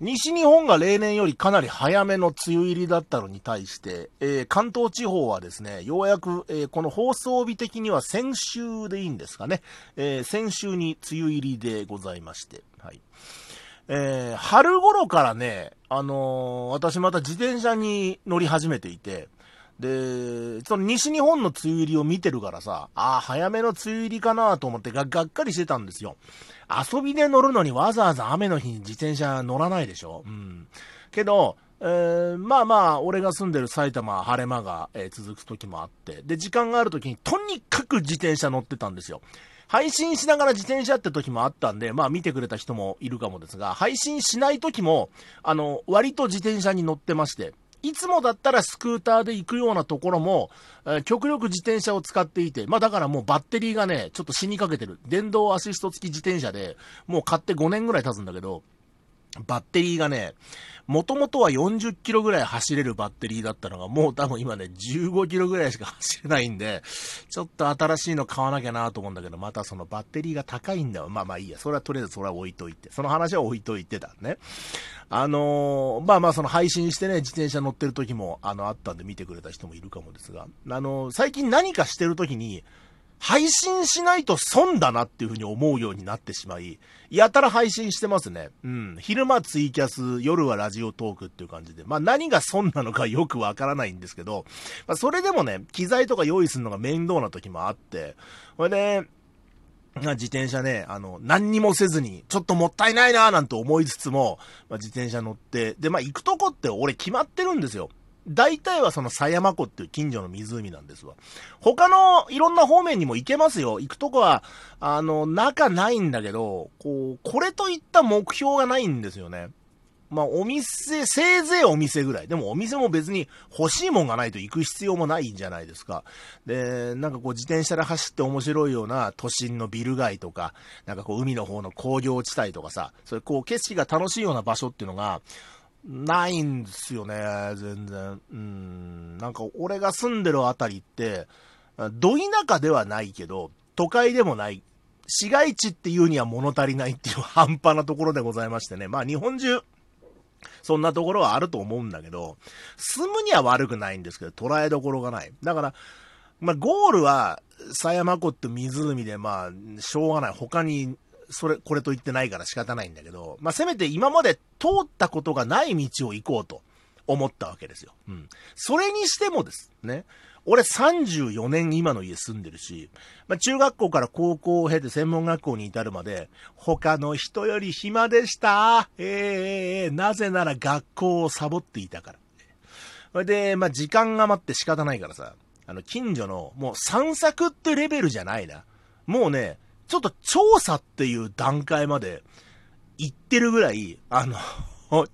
西日本が例年よりかなり早めの梅雨入りだったのに対して、えー関東地方はですね、ようやく、えーこの放送日的には先週でいいんですかね、えー先週に梅雨入りでございまして、はい。えー春頃からね、あのー私また自転車に乗り始めていて、で、その西日本の梅雨入りを見てるからさ、ああ、早めの梅雨入りかなと思ってががっかりしてたんですよ。遊びで乗るのにわざわざ雨の日に自転車乗らないでしょ。うん。けど、えーまあまあ、俺が住んでる埼玉は、晴れ間が、えー続く時もあって、で、時間がある時にとにかく自転車乗ってたんですよ。配信しながら自転車って時もあったんで、まあ見てくれた人もいるかもですが、配信しない時も、あの、割と自転車に乗ってまして、いつもだったらスクーターで行くようなところも、えー極力自転車を使っていて、まあだからもうバッテリーがね、ちょっと死にかけてる。電動アシスト付き自転車で、もう買って5年ぐらい経つんだけど、バッテリーがね、もともとは40キロぐらい走れるバッテリーだったのが、もう多分今ね、15キロぐらいしか走れないんで、ちょっと新しいの買わなきゃなと思うんだけど、またそのバッテリーが高いんだよ。まあまあいいや。それはとりあえずそれは置いといて。その話は置いといてだね。あのーまあまあその配信してね、自転車乗ってる時も、あの、あったんで見てくれた人もいるかもですが、あのー最近何かしてる時に、配信しないと損だなっていうふうに思うようになってしまい、やたら配信してますね。うん。昼間ツイキャス、夜はラジオトークっていう感じで。まあ何が損なのかよくわからないんですけど、まあそれでもね、機材とか用意するのが面倒な時もあって、これで、ま自転車ね、あの、何にもせずに、ちょっともったいないなーなんて思いつつも、まあ、自転車乗って、で、まあ行くとこって俺決まってるんですよ。大体はその狭山湖っていう近所の湖なんですわ。他のいろんな方面にも行けますよ。行くとこは、あの、中ないんだけど、こう、これといった目標がないんですよね。まあ、お店、せいぜいお店ぐらい。でもお店も別に欲しいもんがないと行く必要もないんじゃないですか。で、なんかこう自転車で走って面白いような都心のビル街とか、なんかこう海の方の工業地帯とかさ、それこう景色が楽しいような場所っていうのが、ないんですよね、全然。うん、なんか俺が住んでるあたりって、ど田舎ではないけど、都会でもない。市街地っていうには物足りないっていう半端なところでございましてね。まあ日本中、そんなところはあると思うんだけど、住むには悪くないんですけど、捉えどころがない。だから、まあゴールは、狭山湖って湖で、まあ、しょうがない。他に、それ、これと言ってないから仕方ないんだけど、まあせめて今まで通ったことがない道を行こうと思ったわけですよ。うん。それにしてもですね、俺34年今の家住んでるし、まあ、中学校から高校を経て専門学校に至るまで、他の人より暇でした。えーえーなぜなら学校をサボっていたから。それで、まあ、時間が待って仕方ないからさ、あの、近所の、もう散策ってレベルじゃないな。もうね、ちょっと調査っていう段階まで行ってるぐらい、あの、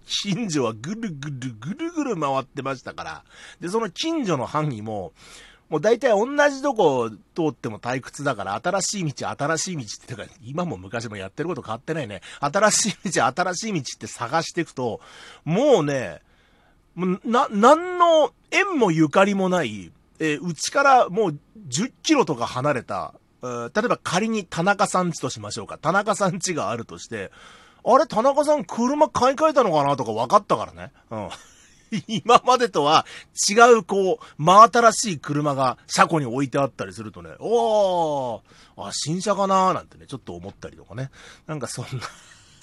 近所はぐるぐるぐるぐる回ってましたから。で、その近所の範囲も、もう大体同じとこ通っても退屈だから、新しい道、新しい道って、か今も昔もやってること変わってないね。新しい道、新しい道って探していくと、もうね、もうな、なんの縁もゆかりもない、えーうちからもう10キロとか離れた、例えば仮に田中さん家としましょうか。田中さん家があるとして、あれ、田中さん車買い替えたのかなとか分かったからね。うん。今までとは違う、こう、真新しい車が車庫に置いてあったりするとね、おー、あ、新車かなーなんてね、ちょっと思ったりとかね。なんかそんな、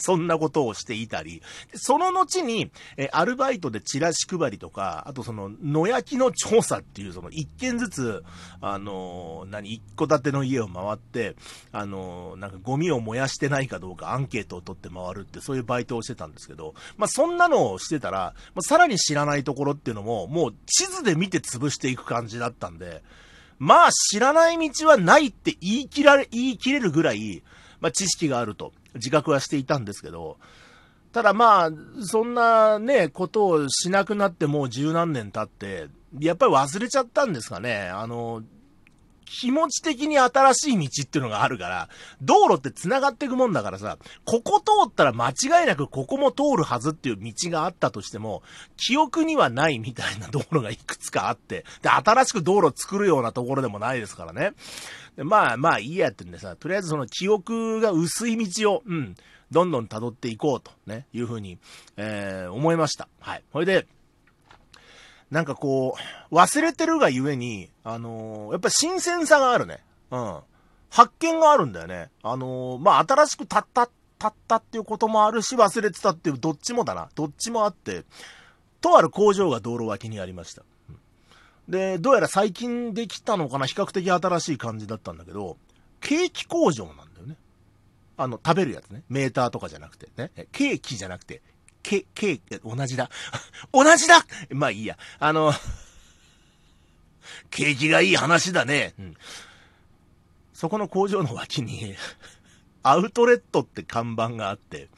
そんなことをしていたり、その後に、えアルバイトでチラシ配りとか、あとその、野焼きの調査っていう、その、一軒ずつ、あの何、一戸建ての家を回って、あのなんかゴミを燃やしてないかどうかアンケートを取って回るって、そういうバイトをしてたんですけど、まあ、そんなのをしてたら、まあ、さらに知らないところっていうのも、もう地図で見て潰していく感じだったんで、まあ、知らない道はないって言い切られ、言い切れるぐらい、まあ、知識があると自覚はしていたんですけど、ただまあ、そんなね、ことをしなくなってもう十何年経って、やっぱり忘れちゃったんですかね。あの、気持ち的に新しい道っていうのがあるから、道路って繋がっていくもんだからさ、ここ通ったら間違いなくここも通るはずっていう道があったとしても、記憶にはないみたいな道路がいくつかあって、で、新しく道路作るようなところでもないですからね。でまあまあいいやってんでさ、とりあえずその記憶が薄い道を、うん、どんどん辿っていこうとね、いうふうに、えー、思いました。はい。それで、なんかこう、忘れてるがゆえに、あのー、やっぱ新鮮さがあるね。うん。発見があるんだよね。あのー、まあ、新しくたった、たったっていうこともあるし、忘れてたっていう、どっちもだな。どっちもあって、とある工場が道路脇にありました。で、どうやら最近できたのかな比較的新しい感じだったんだけど、ケーキ工場なんだよね。あの、食べるやつね。メーターとかじゃなくてね。ケーキじゃなくて、ケ、ケーキ、同じだ。同じだまあいいや。あの、景気がいい話だね。うん。そこの工場の脇に アウトレットって看板があって、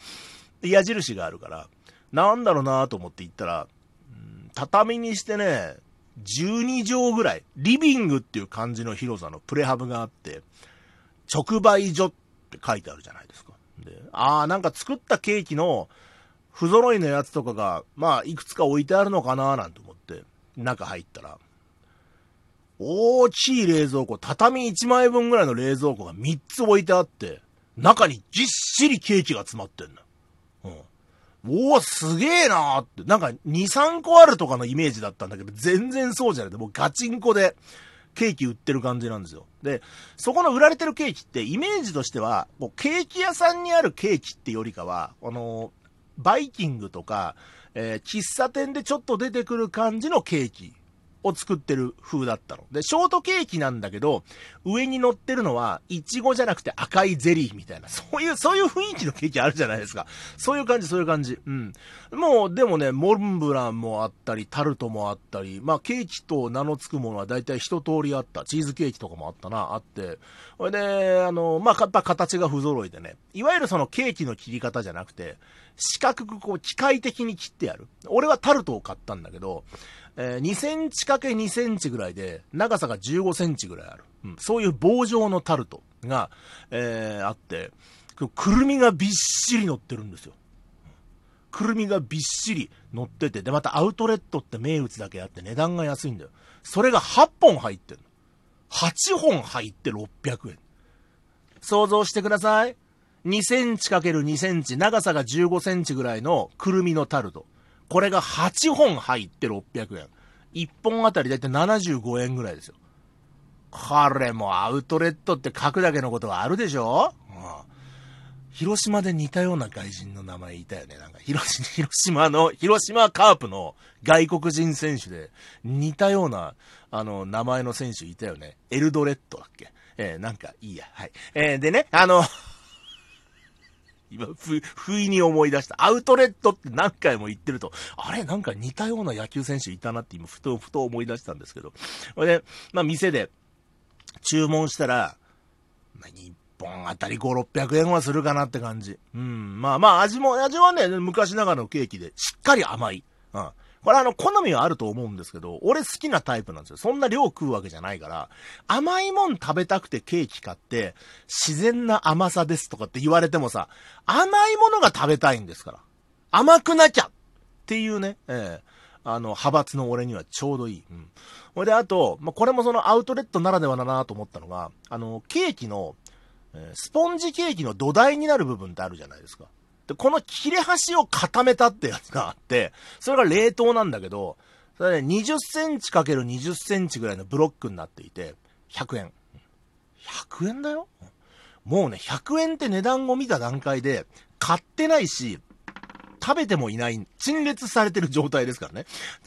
矢印があるから、なんだろうなと思って行ったら、うん、畳にしてね、12畳ぐらい、リビングっていう感じの広さのプレハブがあって、直売所って書いてあるじゃないですか。で、ああ、なんか作ったケーキの不揃いのやつとかが、まあ、いくつか置いてあるのかななんて思って、中入ったら、大きい冷蔵庫、畳1枚分ぐらいの冷蔵庫が3つ置いてあって、中にぎっしりケーキが詰まってんだ。うん。おお、すげえなーって。なんか2、3個あるとかのイメージだったんだけど、全然そうじゃない。もうガチンコでケーキ売ってる感じなんですよ。で、そこの売られてるケーキってイメージとしては、もうケーキ屋さんにあるケーキってよりかは、あのバイキングとか、えー、喫茶店でちょっと出てくる感じのケーキ。を作ってる風だったの。で、ショートケーキなんだけど、上に乗ってるのは、イチゴじゃなくて赤いゼリーみたいな、そういう、そういう雰囲気のケーキあるじゃないですか。そういう感じ、そういう感じ。うん。もう、でもね、モンブランもあったり、タルトもあったり、まあ、ケーキと名の付くものは大体一通りあった。チーズケーキとかもあったな、あって。それで、あの、まあ、やっぱ形が不揃いでね、いわゆるそのケーキの切り方じゃなくて、四角くこう機械的に切ってやる。俺はタルトを買ったんだけど、えー、2センチかけ2センチぐらいで、長さが15センチぐらいある。うん、そういう棒状のタルトが、えー、あって、くるみがびっしり乗ってるんですよ。くるみがびっしり乗ってて、で、またアウトレットって名物だけあって値段が安いんだよ。それが8本入ってるの。8本入って600円。想像してください。2センチ ×2 センチ、長さが15センチぐらいのくるみのタルト。これが8本入って600円。1本あたりだいたい75円ぐらいですよ。これもアウトレットって書くだけのことがあるでしょ、うん、広島で似たような外人の名前いたよね。なんか広、広島の、広島カープの外国人選手で似たような、あの、名前の選手いたよね。エルドレットだっけ？えー、なんかいいや。はい。えー、でね、あの今、ふ、不意に思い出した。アウトレットって何回も言ってると、あれ？なんか似たような野球選手いたなって今、ふと、ふと思い出したんですけど。これで、まあ、店で注文したら、まあ、日本あたり5、600円はするかなって感じ。うん。まあまあ、味も、味はね、昔ながらのケーキで、しっかり甘い。うん。これあの、好みはあると思うんですけど、俺好きなタイプなんですよ。そんな量食うわけじゃないから、甘いもん食べたくてケーキ買って、自然な甘さですとかって言われてもさ、甘いものが食べたいんですから。甘くなきゃっていうね、ええ、あの、派閥の俺にはちょうどいい。うん。ほいで、あと、まあ、これもそのアウトレットならではだなと思ったのが、あの、ケーキの、えスポンジケーキの土台になる部分ってあるじゃないですか。で、この切れ端を固めたってやつがあって、それが冷凍なんだけど、それね、20センチ ×20 センチぐらいのブロックになっていて、100円。100円だよ？もうね、100円って値段を見た段階で、買ってないし、食べてもいない、陳列されてる状態ですからね。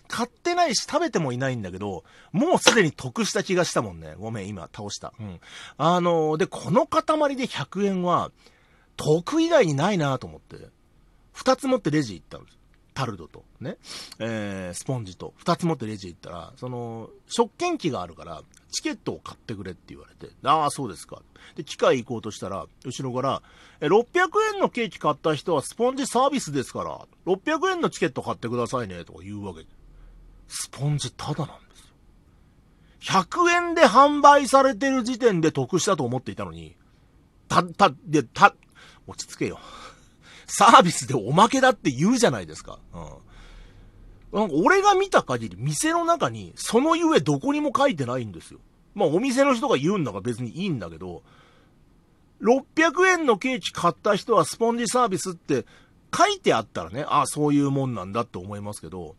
買ってないし食べてもいないんだけど、もうすでに得した気がしたもんね。ごめん、今倒した。うん。あのー、で、この塊で100円は、得以外にないなと思って、二つ持ってレジ行ったんです。タルドと、ね、えー、スポンジと、二つ持ってレジ行ったら、その、食券機があるから、チケットを買ってくれって言われて、ああ、そうですか。で、機械行こうとしたら、後ろから、え、600円のケーキ買った人はスポンジサービスですから、600円のチケット買ってくださいね、とか言うわけで。スポンジタダなんですよ。100円で販売されてる時点で得したと思っていたのに、た、た、で、た、落ち着けよ。サービスでおまけだって言うじゃないですか。うん。なんか俺が見た限り、店の中に、そのゆえどこにも書いてないんですよ。まあお店の人が言うんだから別にいいんだけど、600円のケーキ買った人はスポンジサービスって書いてあったらね、ああ、そういうもんなんだって思いますけど、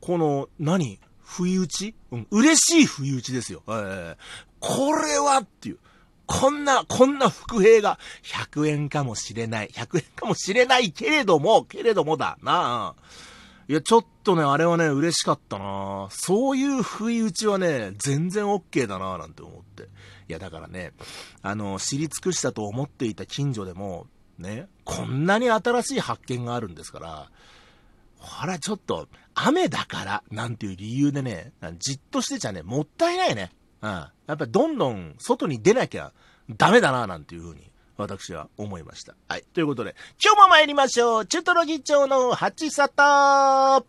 この、何？不意打ち？うん、嬉しい不意打ちですよ。えー、これはっていう。こんな、こんな伏兵が100円かもしれない。100円かもしれないけれども、けれどもだなあ。いや、ちょっとね、あれはね、嬉しかったなそういう不意打ちはね、全然 OK だななんて思って。いや、だからね、あの、知り尽くしたと思っていた近所でも、ね、こんなに新しい発見があるんですから、ほら、ちょっと、雨だから、なんていう理由でね、じっとしてちゃね、もったいないね。うん。やっぱりどんどん外に出なきゃダメだな、なんていうふうに、私は思いました。はい。ということで、今日も参りましょう。チュトロ議長の八里